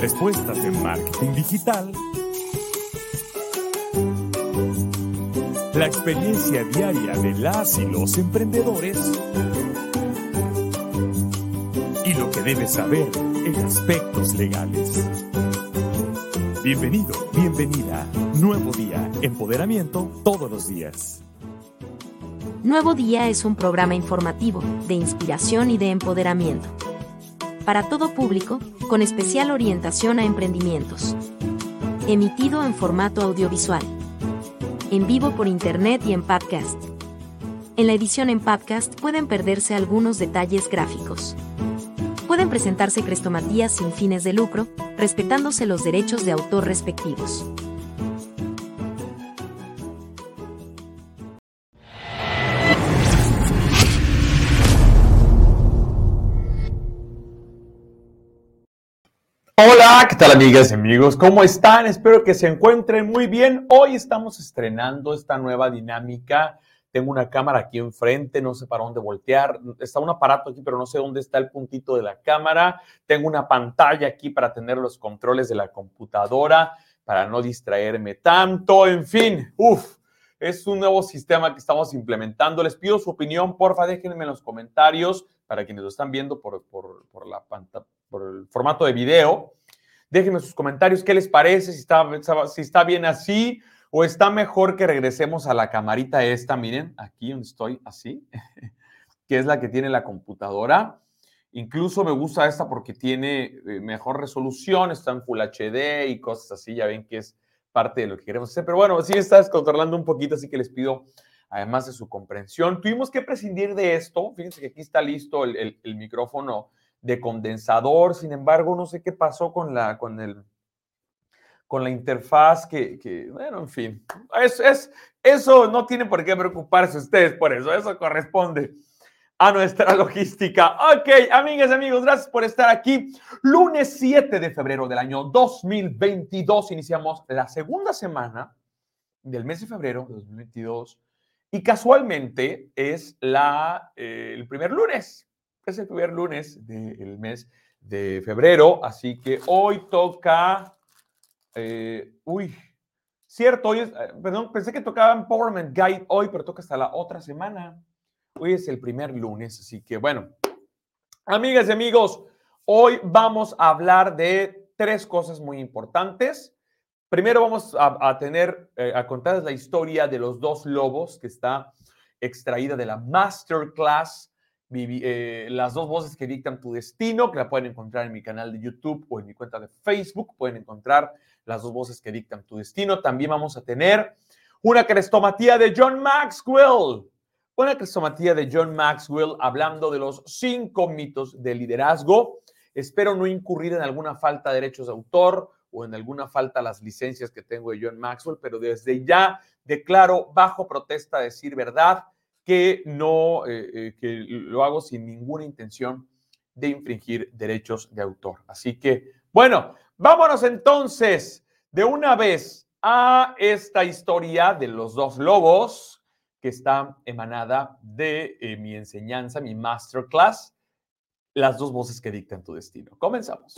Respuestas de marketing digital. La experiencia diaria de las y los emprendedores. Y lo que debes saber en aspectos legales. Bienvenido, bienvenida. Nuevo día, empoderamiento todos los días. Nuevo Día es un programa informativo, de inspiración y de empoderamiento. Para todo público, con especial orientación a emprendimientos. Emitido en formato audiovisual. En vivo por internet y en podcast. En la edición en podcast pueden perderse algunos detalles gráficos. Pueden presentarse crestomatías sin fines de lucro, respetándose los derechos de autor respectivos. Hola, ¿qué tal amigas y amigos? ¿Cómo están? Espero que se encuentren muy bien. Hoy estamos estrenando esta nueva dinámica. Tengo una cámara aquí enfrente, no sé para dónde voltear. Está un aparato aquí, pero no sé dónde está el puntito de la cámara. Tengo una pantalla aquí para tener los controles de la computadora, para no distraerme tanto. En fin, uff, es un nuevo sistema que estamos implementando. Les pido su opinión, porfa, déjenme en los comentarios para quienes lo están viendo por, por la pantalla por el formato de video. Déjenme sus comentarios, qué les parece, si está, si está bien así o está mejor que regresemos a la camarita esta, miren, aquí donde estoy, así, que es la que tiene la computadora. Incluso me gusta esta porque tiene eh, mejor resolución, está en Full HD y cosas así, ya ven que es parte de lo que queremos hacer. Pero bueno, sí estás controlando un poquito, así que les pido, además de su comprensión, tuvimos que prescindir de esto. Fíjense que aquí está listo el micrófono de condensador. Sin embargo, no sé qué pasó con la, con el, con la interfaz que, bueno, en fin, es, es, eso no tiene por qué preocuparse ustedes por eso, eso corresponde a nuestra logística. Ok, amigas y amigos, gracias por estar aquí. Lunes 7 de febrero del año 2022 iniciamos la segunda semana del mes de febrero de 2022 y casualmente es la, eh, el primer lunes es el primer lunes del mes de febrero, así que hoy toca, eh, uy, cierto, hoy es, eh, perdón, pensé que tocaba Empowerment Guide hoy, pero toca hasta la otra semana. Hoy es el primer lunes, así que bueno, amigas y amigos, hoy vamos a hablar de tres cosas muy importantes. Primero vamos a, tener, eh, a contarles la historia de los dos lobos que está extraída de la masterclass eh, las dos voces que dictan tu destino, que la pueden encontrar en mi canal de YouTube o en mi cuenta de Facebook. Pueden encontrar las dos voces que dictan tu destino. También vamos a tener una crestomatía de John Maxwell. Una crestomatía de John Maxwell hablando de los cinco mitos de liderazgo. Espero no incurrir en alguna falta de derechos de autor o en alguna falta a las licencias que tengo de John Maxwell, pero desde ya declaro bajo protesta decir verdad que no, eh, eh, que lo hago sin ninguna intención de infringir derechos de autor. Así que, bueno, vámonos entonces de una vez a esta historia de los dos lobos que está emanada de eh, mi enseñanza, mi masterclass, las dos voces que dictan tu destino. Comenzamos.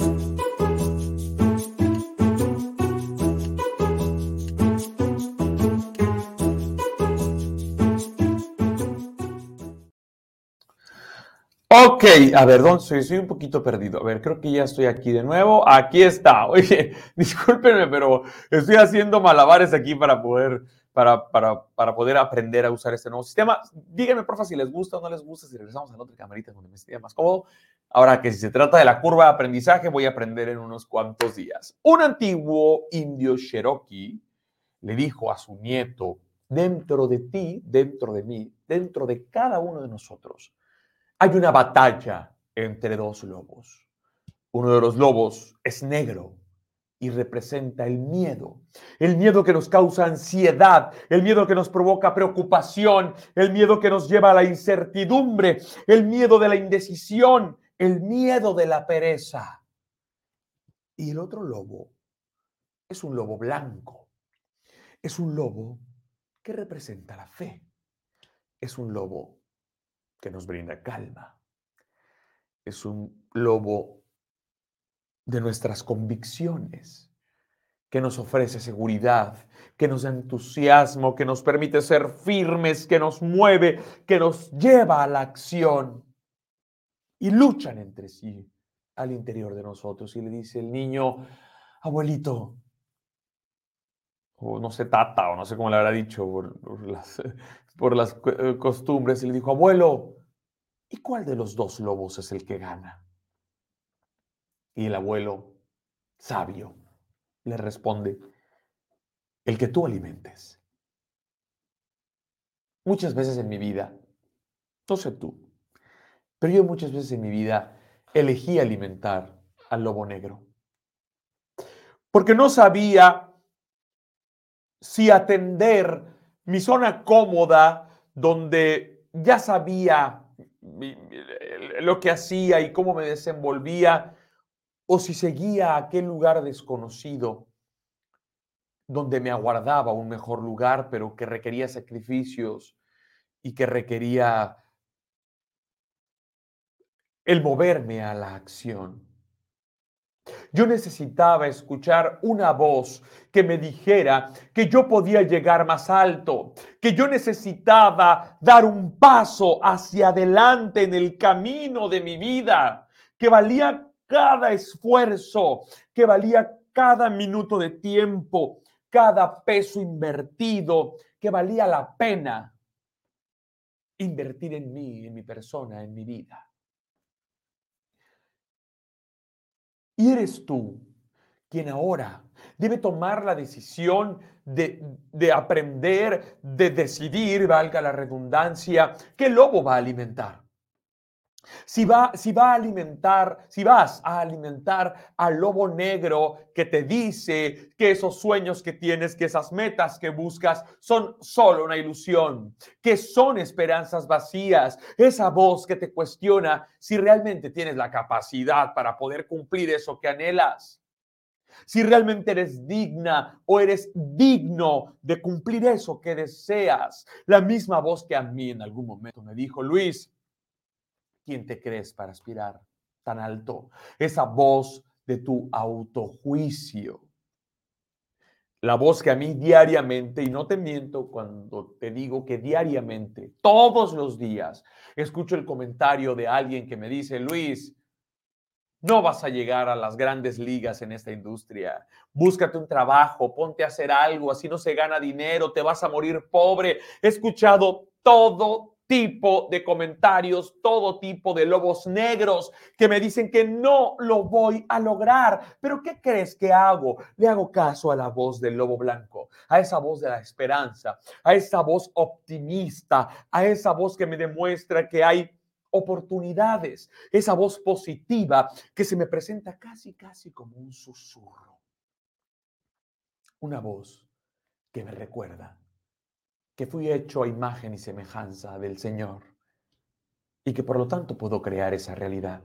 Ok, a ver, ¿dónde soy? Un poquito perdido. A ver, creo que ya estoy aquí de nuevo. Aquí está. Oye, discúlpenme, pero estoy haciendo malabares aquí para poder, para, para, para poder aprender a usar este nuevo sistema. Díganme, porfa, si les gusta o no les gusta, si regresamos a la otra camarita donde me esté más cómodo. Ahora que si se trata de la curva de aprendizaje, voy a aprender en unos cuantos días. Un antiguo indio cherokee le dijo a su nieto, dentro de ti, dentro de mí, dentro de cada uno de nosotros, hay una batalla entre dos lobos. Uno de los lobos es negro y representa el miedo, el miedo que nos causa ansiedad, el miedo que nos provoca preocupación, el miedo que nos lleva a la incertidumbre, el miedo de la indecisión, el miedo de la pereza. Y el otro lobo es un lobo blanco, es un lobo que representa la fe, es un lobo que nos brinda calma, es un lobo de nuestras convicciones, que nos ofrece seguridad, que nos da entusiasmo, que nos permite ser firmes, que nos mueve, que nos lleva a la acción. Y luchan entre sí al interior de nosotros. Y le dice el niño, abuelito, o no sé, tata, o no sé cómo le habrá dicho por, las, por las eh, costumbres, y le dijo, abuelo, ¿y cuál de los dos lobos es el que gana? Y el abuelo, sabio, le responde, el que tú alimentes. Muchas veces en mi vida, no sé tú, pero yo muchas veces en mi vida elegí alimentar al lobo negro. Porque no sabía si atender mi zona cómoda, donde ya sabía lo que hacía y cómo me desenvolvía, o si seguía a aquel lugar desconocido donde me aguardaba un mejor lugar, pero que requería sacrificios y que requería el moverme a la acción. Yo necesitaba escuchar una voz que me dijera que yo podía llegar más alto, que yo necesitaba dar un paso hacia adelante en el camino de mi vida, que valía cada esfuerzo, que valía cada minuto de tiempo, cada peso invertido, que valía la pena invertir en mí, en mi persona, en mi vida. Y eres tú quien ahora debe tomar la decisión de, de, aprender, de decidir, valga la redundancia, qué lobo va a alimentar. Si, va, si va a alimentar, si vas a alimentar al lobo negro que te dice que esos sueños que tienes, que esas metas que buscas son solo una ilusión, que son esperanzas vacías, esa voz que te cuestiona si realmente tienes la capacidad para poder cumplir eso que anhelas. Si realmente eres digna o eres digno de cumplir eso que deseas. La misma voz que a mí en algún momento me dijo, Luis, ¿Quién te crees para aspirar tan alto? Esa voz de tu autojuicio. La voz que a mí diariamente, y no te miento cuando te digo que diariamente, todos los días, escucho el comentario de alguien que me dice, Luis, no vas a llegar a las grandes ligas en esta industria. Búscate un trabajo, ponte a hacer algo, así no se gana dinero, te vas a morir pobre. He escuchado todo tipo de comentarios, todo tipo de lobos negros que me dicen que no lo voy a lograr. Pero ¿qué crees que hago? Le hago caso a la voz del lobo blanco, a esa voz de la esperanza, a esa voz optimista, a esa voz que me demuestra que hay oportunidades, esa voz positiva que se me presenta casi, casi como un susurro. Una voz que me recuerda que fui hecho a imagen y semejanza del Señor y que por lo tanto puedo crear esa realidad,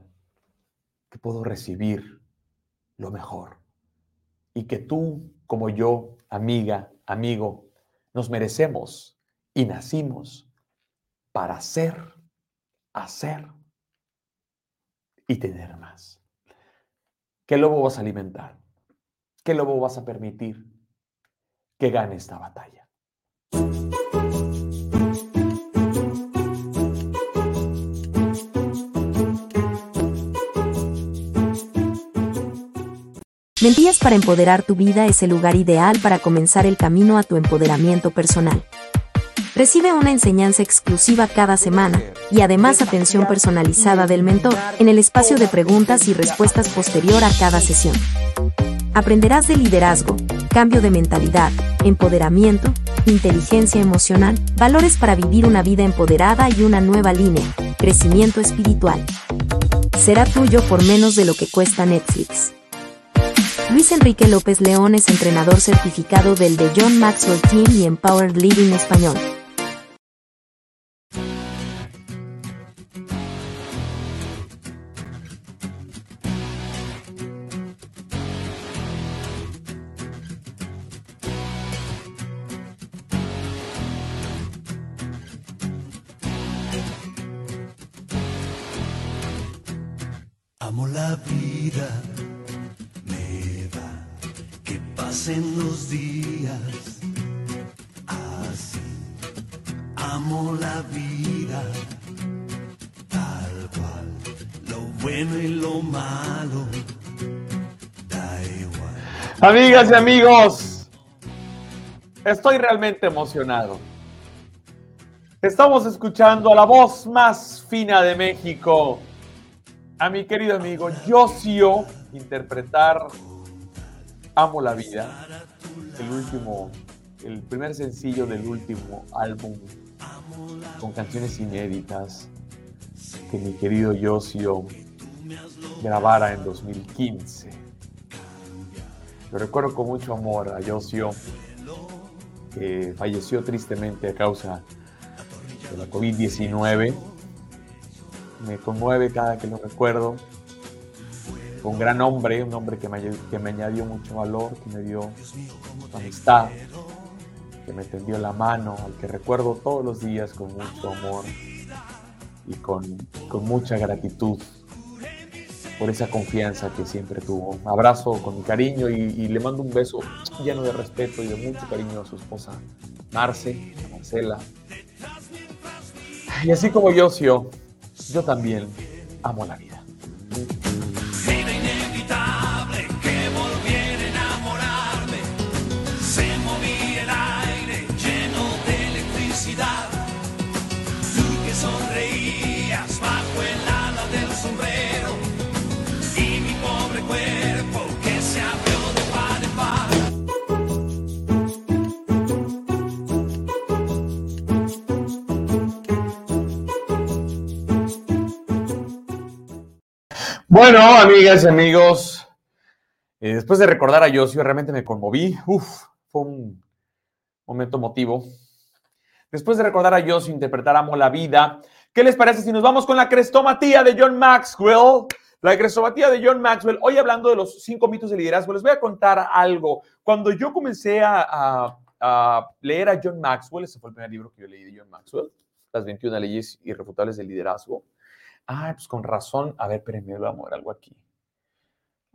que puedo recibir lo mejor y que tú como yo, amiga, amigo, nos merecemos y nacimos para ser, hacer y tener más. ¿Qué lobo vas a alimentar? ¿Qué lobo vas a permitir que gane esta batalla? Mentías para empoderar tu vida es el lugar ideal para comenzar el camino a tu empoderamiento personal. Recibe una enseñanza exclusiva cada semana y además atención personalizada del mentor en el espacio de preguntas y respuestas posterior a cada sesión. Aprenderás de liderazgo, cambio de mentalidad, empoderamiento, inteligencia emocional, valores para vivir una vida empoderada y una nueva línea, crecimiento espiritual. será tuyo por menos de lo que cuesta Netflix. Luis Enrique López León es entrenador certificado del de John Maxwell Team y Empowered Living Español. Amo la vida, pasen los días así. Amo la vida, tal cual, lo bueno y lo malo, da igual. Amigas y amigos, estoy realmente emocionado. Estamos escuchando a la voz más fina de México, a mi querido amigo Josio, interpretar Amo la vida, el último, el primer sencillo del último álbum con canciones inéditas que mi querido Josio grabara en 2015. Lo recuerdo con mucho amor a Josio, que falleció tristemente a causa de la COVID-19. Me conmueve cada que lo recuerdo. Un gran hombre, un hombre que me, que me añadió mucho valor, que me dio amistad, que me tendió la mano, al que recuerdo todos los días con mucho amor y con, con mucha gratitud por esa confianza que siempre tuvo. Abrazo con mi cariño y, le mando un beso lleno de respeto y de mucho cariño a su esposa Marce, a Marcela. Y así como yo, yo, yo también amo la vida. Bueno, amigas y amigos, eh, después de recordar a Josio, realmente me conmoví. Uf, fue un momento emotivo. Después de recordar a Josio interpretar Amo la vida, ¿qué les parece si nos vamos con la crestomatía de John Maxwell? La crestomatía de John Maxwell. Hoy hablando de los cinco mitos de liderazgo, les voy a contar algo. Cuando yo comencé a, a- a leer a John Maxwell, ese fue el primer libro que yo leí de John Maxwell, Las 21 leyes irrefutables del liderazgo. Ah, pues con razón. A ver, espérenme, voy a mover algo aquí.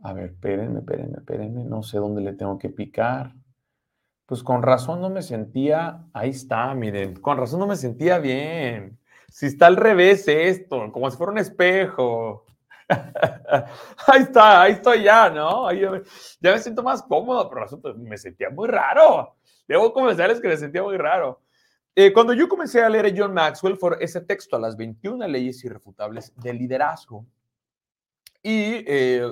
A ver, espérenme, espérenme, espérenme. No sé dónde le tengo que picar. Pues con razón no me sentía. Ahí está, miren. Con razón no me sentía bien. Si está al revés esto, como si fuera un espejo. ahí está, ahí estoy ya, ¿no? Ahí ya, me, ya me siento más cómodo, pero resulta, me sentía muy raro. Debo confesarles que me sentía muy raro. Eh, cuando yo comencé a leer a John Maxwell fue ese texto, a las 21 leyes irrefutables del liderazgo. Y eh,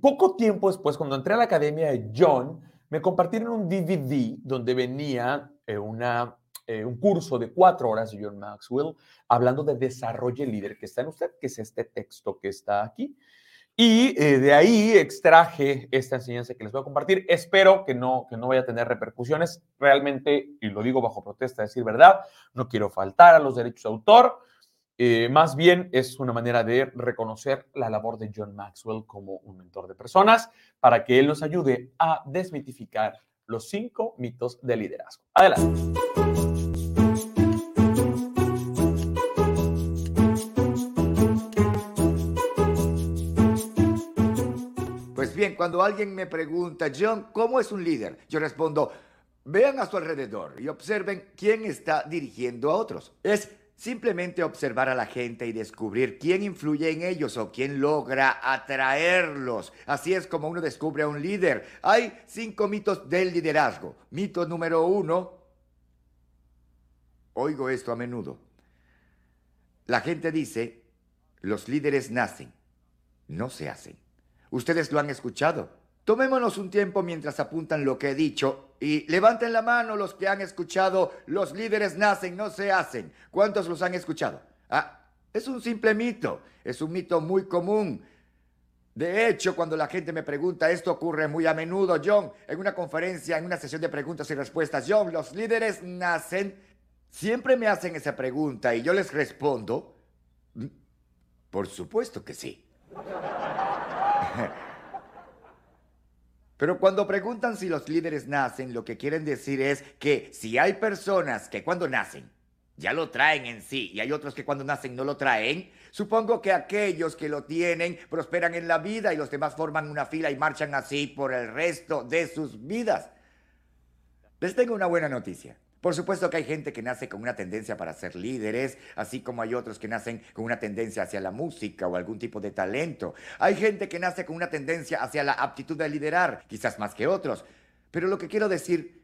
poco tiempo después, cuando entré a la academia de John, me compartieron un DVD donde venía eh, una, eh, un curso de cuatro horas de John Maxwell hablando de desarrollo líder que está en usted, que es este texto que está aquí. Y eh, de ahí extraje esta enseñanza que les voy a compartir. Espero que no, que no vaya a tener repercusiones. Realmente, y lo digo bajo protesta, decir verdad, no quiero faltar a los derechos de autor. Eh, más bien es una manera de reconocer la labor de John Maxwell como un mentor de personas para que él nos ayude a desmitificar los cinco mitos del liderazgo. Adelante. Cuando alguien me pregunta, John, ¿cómo es un líder? Yo respondo, vean a su alrededor y observen quién está dirigiendo a otros. Es simplemente observar a la gente y descubrir quién influye en ellos o quién logra atraerlos. Así es como uno descubre a un líder. Hay cinco mitos del liderazgo. Mito número uno, oigo esto a menudo. La gente dice, los líderes nacen, no se hacen. Ustedes lo han escuchado. Tomémonos un tiempo mientras apuntan lo que he dicho y levanten la mano los que han escuchado, los líderes nacen, no se hacen. ¿Cuántos los han escuchado? Ah, Es un simple mito, es un mito muy común. De hecho, cuando la gente me pregunta, esto ocurre muy a menudo, John, en una conferencia, en una sesión de preguntas y respuestas, John, los líderes nacen, siempre me hacen esa pregunta y yo les respondo, "Mm, por supuesto que sí. Pero cuando preguntan si los líderes nacen, lo que quieren decir es que si hay personas que cuando nacen ya lo traen en sí y hay otros que cuando nacen no lo traen, supongo que aquellos que lo tienen prosperan en la vida y los demás forman una fila y marchan así por el resto de sus vidas. Les tengo una buena noticia. Por supuesto que hay gente que nace con una tendencia para ser líderes, así como hay otros que nacen con una tendencia hacia la música o algún tipo de talento. Hay gente que nace con una tendencia hacia la aptitud de liderar, quizás más que otros. Pero lo que quiero decir,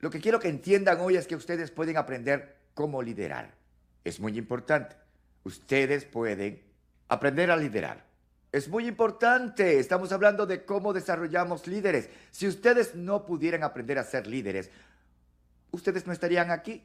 lo que quiero que entiendan hoy es que ustedes pueden aprender cómo liderar. Es muy importante. Ustedes pueden aprender a liderar. Es muy importante. Estamos hablando de cómo desarrollamos líderes. Si ustedes no pudieran aprender a ser líderes, ustedes no estarían aquí.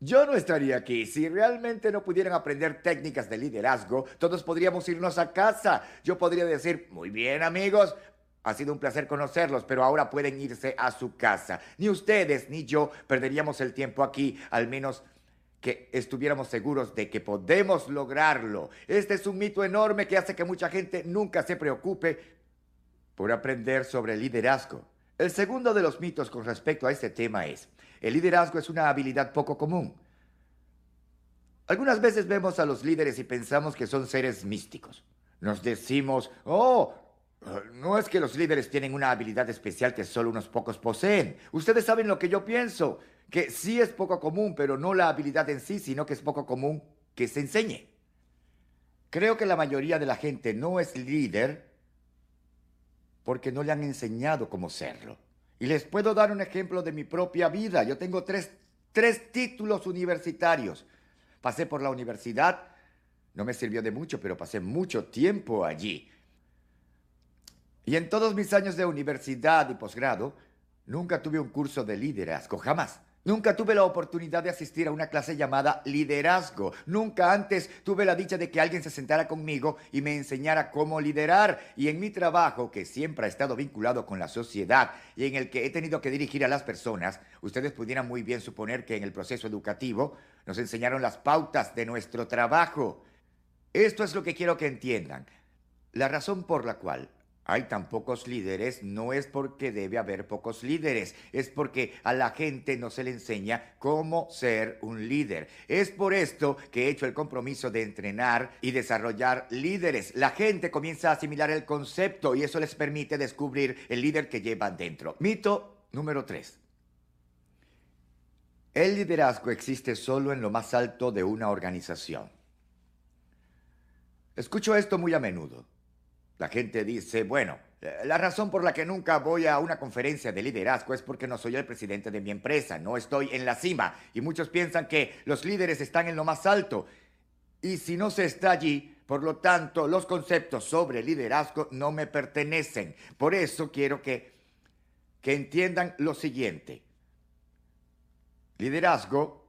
Yo no estaría aquí. Si realmente no pudieran aprender técnicas de liderazgo, todos podríamos irnos a casa. Yo podría decir, muy bien amigos, ha sido un placer conocerlos, pero ahora pueden irse a su casa. Ni ustedes ni yo perderíamos el tiempo aquí, al menos que estuviéramos seguros de que podemos lograrlo. Este es un mito enorme que hace que mucha gente nunca se preocupe por aprender sobre liderazgo. El segundo de los mitos con respecto a este tema es, el liderazgo es una habilidad poco común. Algunas veces vemos a los líderes y pensamos que son seres místicos. Nos decimos, oh, no es que los líderes tienen una habilidad especial que solo unos pocos poseen. Ustedes saben lo que yo pienso, que sí es poco común, pero no la habilidad en sí, sino que es poco común que se enseñe. Creo que la mayoría de la gente no es líder porque no le han enseñado cómo serlo. Y les puedo dar un ejemplo de mi propia vida. Yo tengo tres, tres títulos universitarios. Pasé por la universidad, no me sirvió de mucho, pero pasé mucho tiempo allí. Y en todos mis años de universidad y posgrado, nunca tuve un curso de liderazgo, jamás. Nunca tuve la oportunidad de asistir a una clase llamada liderazgo. Nunca antes tuve la dicha de que alguien se sentara conmigo y me enseñara cómo liderar. Y en mi trabajo, que siempre ha estado vinculado con la sociedad y en el que he tenido que dirigir a las personas, ustedes pudieran muy bien suponer que en el proceso educativo nos enseñaron las pautas de nuestro trabajo. Esto es lo que quiero que entiendan. La razón por la cual hay tan pocos líderes no es porque debe haber pocos líderes, es porque a la gente no se le enseña cómo ser un líder. Es por esto que he hecho el compromiso de entrenar y desarrollar líderes. La gente comienza a asimilar el concepto y eso les permite descubrir el líder que llevan dentro. Mito número 3. El liderazgo existe solo en lo más alto de una organización. Escucho esto muy a menudo. La gente dice, bueno, eh, la razón por la que nunca voy a una conferencia de liderazgo es porque no soy el presidente de mi empresa, no estoy en la cima. Y muchos piensan que los líderes están en lo más alto. Y si no se está allí, por lo tanto, los conceptos sobre liderazgo no me pertenecen. Por eso quiero que, que entiendan lo siguiente. Liderazgo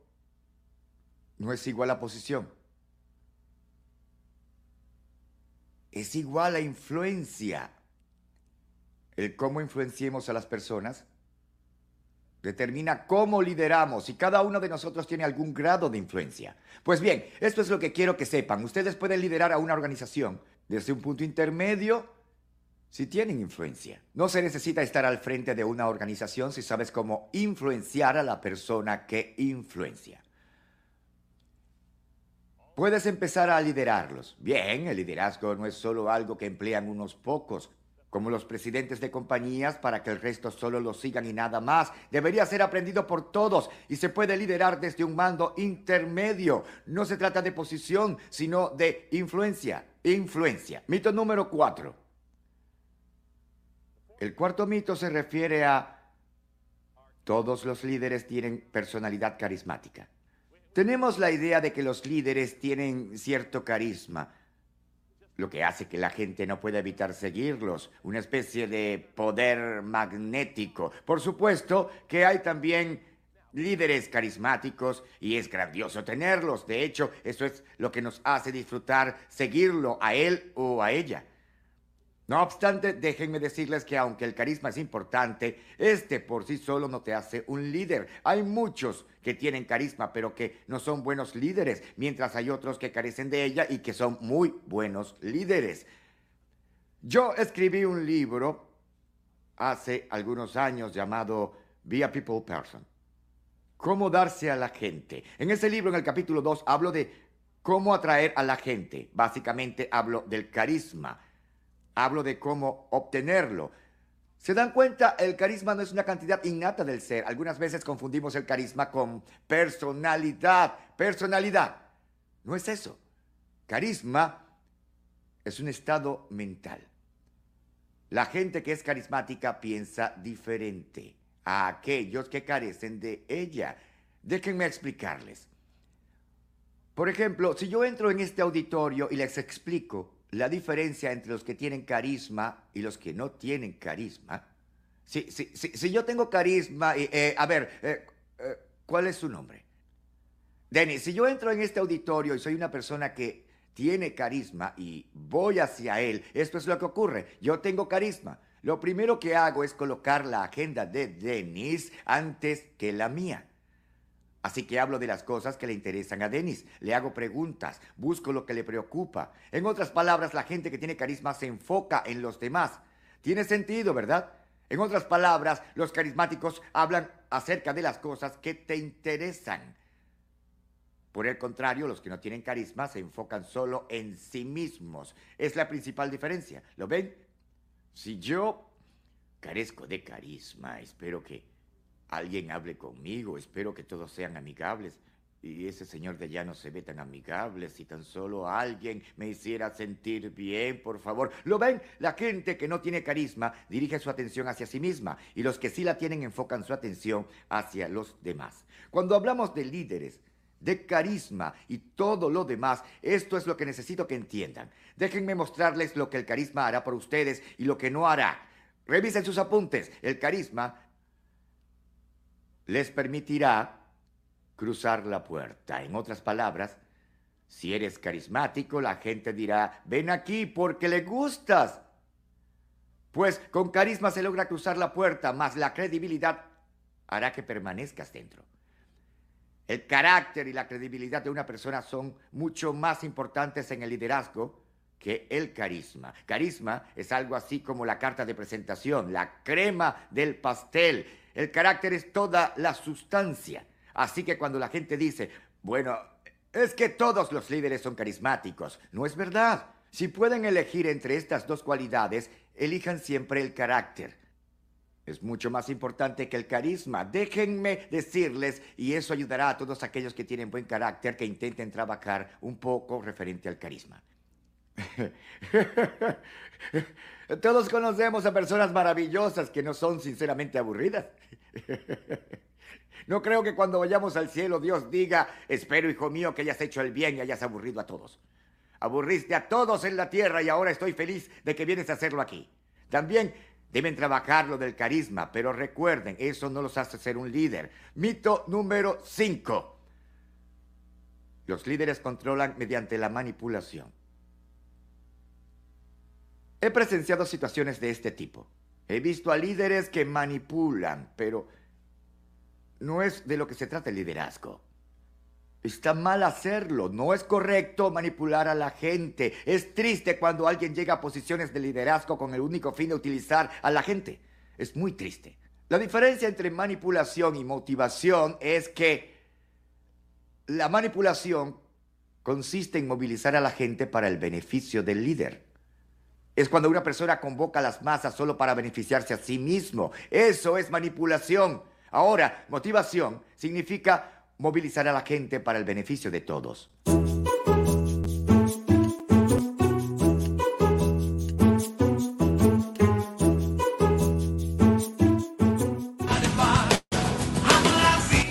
no es igual a posición. Es igual a influencia. El cómo influenciemos a las personas determina cómo lideramos y cada uno de nosotros tiene algún grado de influencia. Pues bien, esto es lo que quiero que sepan. Ustedes pueden liderar a una organización desde un punto intermedio si tienen influencia. No se necesita estar al frente de una organización si sabes cómo influenciar a la persona que influencia. Puedes empezar a liderarlos. Bien, el liderazgo no es solo algo que emplean unos pocos, como los presidentes de compañías, para que el resto solo lo sigan y nada más. Debería ser aprendido por todos y se puede liderar desde un mando intermedio. No se trata de posición, sino de influencia. Influencia. Mito número cuatro. El cuarto mito se refiere a todos los líderes tienen personalidad carismática. Tenemos la idea de que los líderes tienen cierto carisma, lo que hace que la gente no pueda evitar seguirlos, una especie de poder magnético. Por supuesto que hay también líderes carismáticos y es grandioso tenerlos. De hecho, eso es lo que nos hace disfrutar seguirlo a él o a ella. No obstante, déjenme decirles que aunque el carisma es importante, este por sí solo no te hace un líder. Hay muchos que tienen carisma, pero que no son buenos líderes, mientras hay otros que carecen de ella y que son muy buenos líderes. Yo escribí un libro hace algunos años llamado Be a People Person. Cómo darse a la gente. En ese libro, en el capítulo 2, hablo de cómo atraer a la gente. Básicamente hablo del carisma Hablo de cómo obtenerlo. ¿Se dan cuenta? El carisma no es una cantidad innata del ser. Algunas veces confundimos el carisma con personalidad. Personalidad. No es eso. Carisma es un estado mental. La gente que es carismática piensa diferente a aquellos que carecen de ella. Déjenme explicarles. Por ejemplo, si yo entro en este auditorio y les explico la diferencia entre los que tienen carisma y los que no tienen carisma. Si, si, si, yo tengo carisma, y, eh, a ver, eh, eh, ¿cuál es su nombre? Denis, si yo entro en este auditorio y soy una persona que tiene carisma y voy hacia él, esto es lo que ocurre. Yo tengo carisma. Lo primero que hago es colocar la agenda de Denis antes que la mía. Así que hablo de las cosas que le interesan a Denis, le hago preguntas, busco lo que le preocupa. En otras palabras, la gente que tiene carisma se enfoca en los demás. Tiene sentido, ¿verdad? En otras palabras, los carismáticos hablan acerca de las cosas que te interesan. Por el contrario, los que no tienen carisma se enfocan solo en sí mismos. Es la principal diferencia. ¿Lo ven? Si yo carezco de carisma, espero que alguien hable conmigo, espero que todos sean amigables. Y ese señor de allá no se ve tan amigable. Si tan solo alguien me hiciera sentir bien, por favor. ¿Lo ven? La gente que no tiene carisma dirige su atención hacia sí misma y los que sí la tienen enfocan su atención hacia los demás. Cuando hablamos de líderes, de carisma y todo lo demás, esto es lo que necesito que entiendan. Déjenme mostrarles lo que el carisma hará por ustedes y lo que no hará. Revisen sus apuntes. El carisma les permitirá cruzar la puerta. En otras palabras, si eres carismático, la gente dirá, ven aquí porque le gustas. Pues con carisma se logra cruzar la puerta, más la credibilidad hará que permanezcas dentro. El carácter y la credibilidad de una persona son mucho más importantes en el liderazgo que el carisma. Carisma es algo así como la carta de presentación, la crema del pastel el carácter es toda la sustancia. Así que cuando la gente dice, bueno, es que todos los líderes son carismáticos, no es verdad. Si pueden elegir entre estas dos cualidades, elijan siempre el carácter. Es mucho más importante que el carisma. Déjenme decirles, y eso ayudará a todos aquellos que tienen buen carácter que intenten trabajar un poco referente al carisma. Todos conocemos a personas maravillosas que no son sinceramente aburridas. No creo que cuando vayamos al cielo Dios diga, espero hijo mío que hayas hecho el bien y hayas aburrido a todos. Aburriste a todos en la tierra y ahora estoy feliz de que vienes a hacerlo aquí. También deben trabajar lo del carisma, pero recuerden, eso no los hace ser un líder. Mito número 5. Los líderes controlan mediante la manipulación. He presenciado situaciones de este tipo. He visto a líderes que manipulan, pero no es de lo que se trata el liderazgo. Está mal hacerlo, no es correcto manipular a la gente. Es triste cuando alguien llega a posiciones de liderazgo con el único fin de utilizar a la gente. Es muy triste. La diferencia entre manipulación y motivación es que la manipulación consiste en movilizar a la gente para el beneficio del líder es cuando una persona convoca a las masas solo para beneficiarse a sí mismo. Eso es manipulación. Ahora, motivación significa movilizar a la gente para el beneficio de todos.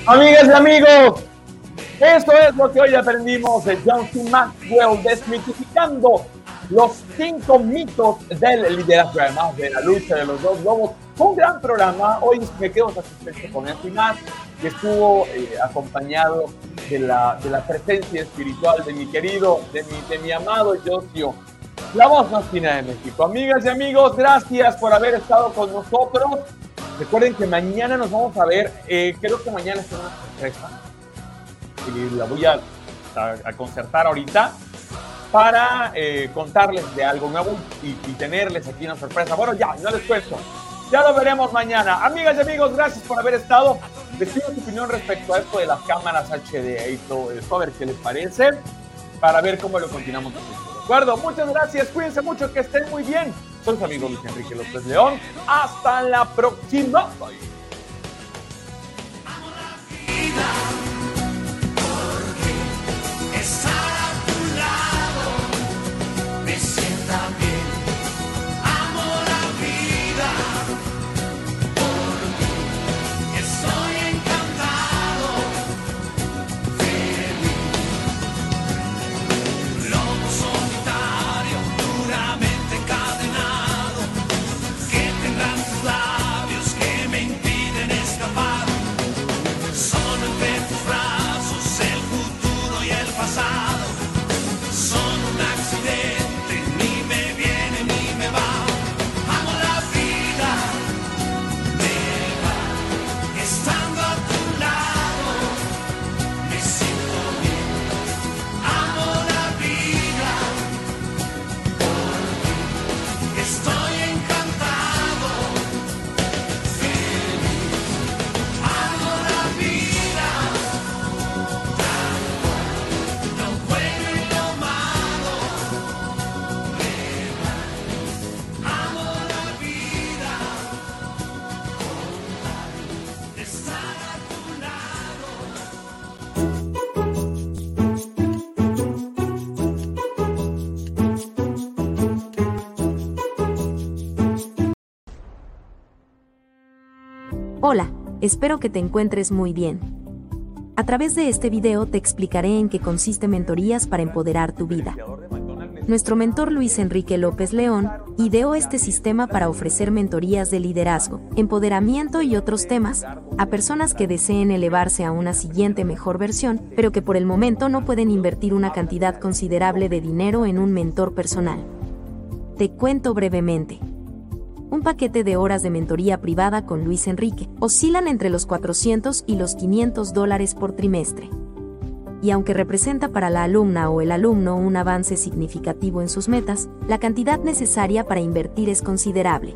Amigas y amigos, esto es lo que hoy aprendimos de John C. Maxwell, desmitificando los cinco mitos del liderazgo, además de la lucha de los dos lobos. Fue un gran programa. Hoy me quedo satisfecho con esto y más. Que estuvo eh, acompañado de la, de la presencia espiritual de mi querido, de mi, de mi amado Josio, la voz más fina de México. Amigas y amigos, gracias por haber estado con nosotros. Recuerden que mañana nos vamos a ver. eh, creo que mañana es una sorpresa. Y la voy a, a- a concertar ahorita para eh, contarles de algo nuevo y, tenerles aquí una sorpresa. Bueno, ya, no les cuento. Ya lo veremos mañana. Amigas y amigos, gracias por haber estado. Les pido su opinión respecto a esto de las cámaras HD y todo esto, a ver qué les parece, para ver cómo lo continuamos. ¿De acuerdo? Muchas gracias, cuídense mucho, que estén muy bien. Soy su amigo Luis Enrique López León. Hasta la próxima. I'm Hola, espero que te encuentres muy bien. A través de este video te explicaré en qué consiste Mentorías para empoderar tu vida. Nuestro mentor Luis Enrique López León ideó este sistema para ofrecer mentorías de liderazgo, empoderamiento y otros temas a personas que deseen elevarse a una siguiente mejor versión, pero que por el momento no pueden invertir una cantidad considerable de dinero en un mentor personal. Te cuento brevemente. Un paquete de horas de mentoría privada con Luis Enrique oscilan entre los 400 y los 500 dólares por trimestre. Y aunque representa para la alumna o el alumno un avance significativo en sus metas, la cantidad necesaria para invertir es considerable.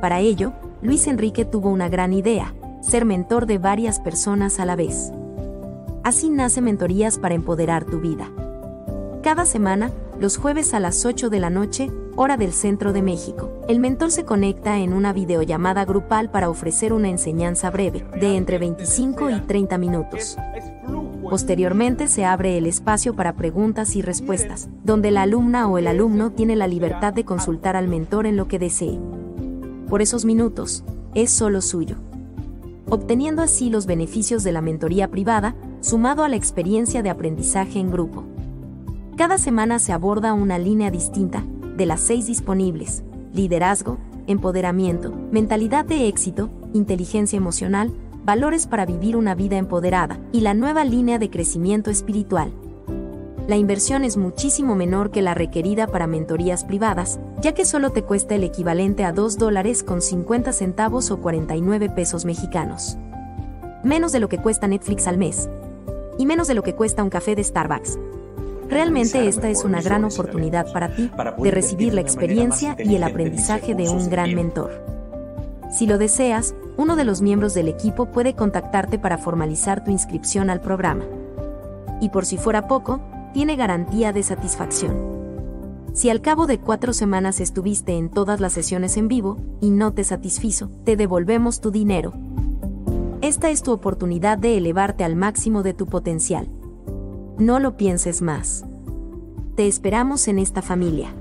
Para ello, Luis Enrique tuvo una gran idea, ser mentor de varias personas a la vez. Así nace Mentorías para empoderar tu vida. Cada semana, los jueves a las 8 de la noche, hora del centro de México, el mentor se conecta en una videollamada grupal para ofrecer una enseñanza breve, de entre 25 y 30 minutos. Posteriormente se abre el espacio para preguntas y respuestas, donde la alumna o el alumno tiene la libertad de consultar al mentor en lo que desee. Por esos minutos, es solo suyo. Obteniendo así los beneficios de la mentoría privada, sumado a la experiencia de aprendizaje en grupo. Cada semana se aborda una línea distinta, de las seis disponibles, liderazgo, empoderamiento, mentalidad de éxito, inteligencia emocional, valores para vivir una vida empoderada y la nueva línea de crecimiento espiritual. La inversión es muchísimo menor que la requerida para mentorías privadas, ya que solo te cuesta el equivalente a 2 dólares con 50 centavos o 49 pesos mexicanos. Menos de lo que cuesta Netflix al mes. Y menos de lo que cuesta un café de Starbucks. Realmente esta es una gran oportunidad para ti de recibir la experiencia y el aprendizaje de un gran mentor. Si lo deseas, uno de los miembros del equipo puede contactarte para formalizar tu inscripción al programa. Y por si fuera poco, tiene garantía de satisfacción. Si al cabo de cuatro semanas estuviste en todas las sesiones en vivo y no te satisfizo, te devolvemos tu dinero. Esta es tu oportunidad de elevarte al máximo de tu potencial. No lo pienses más. Te esperamos en esta familia.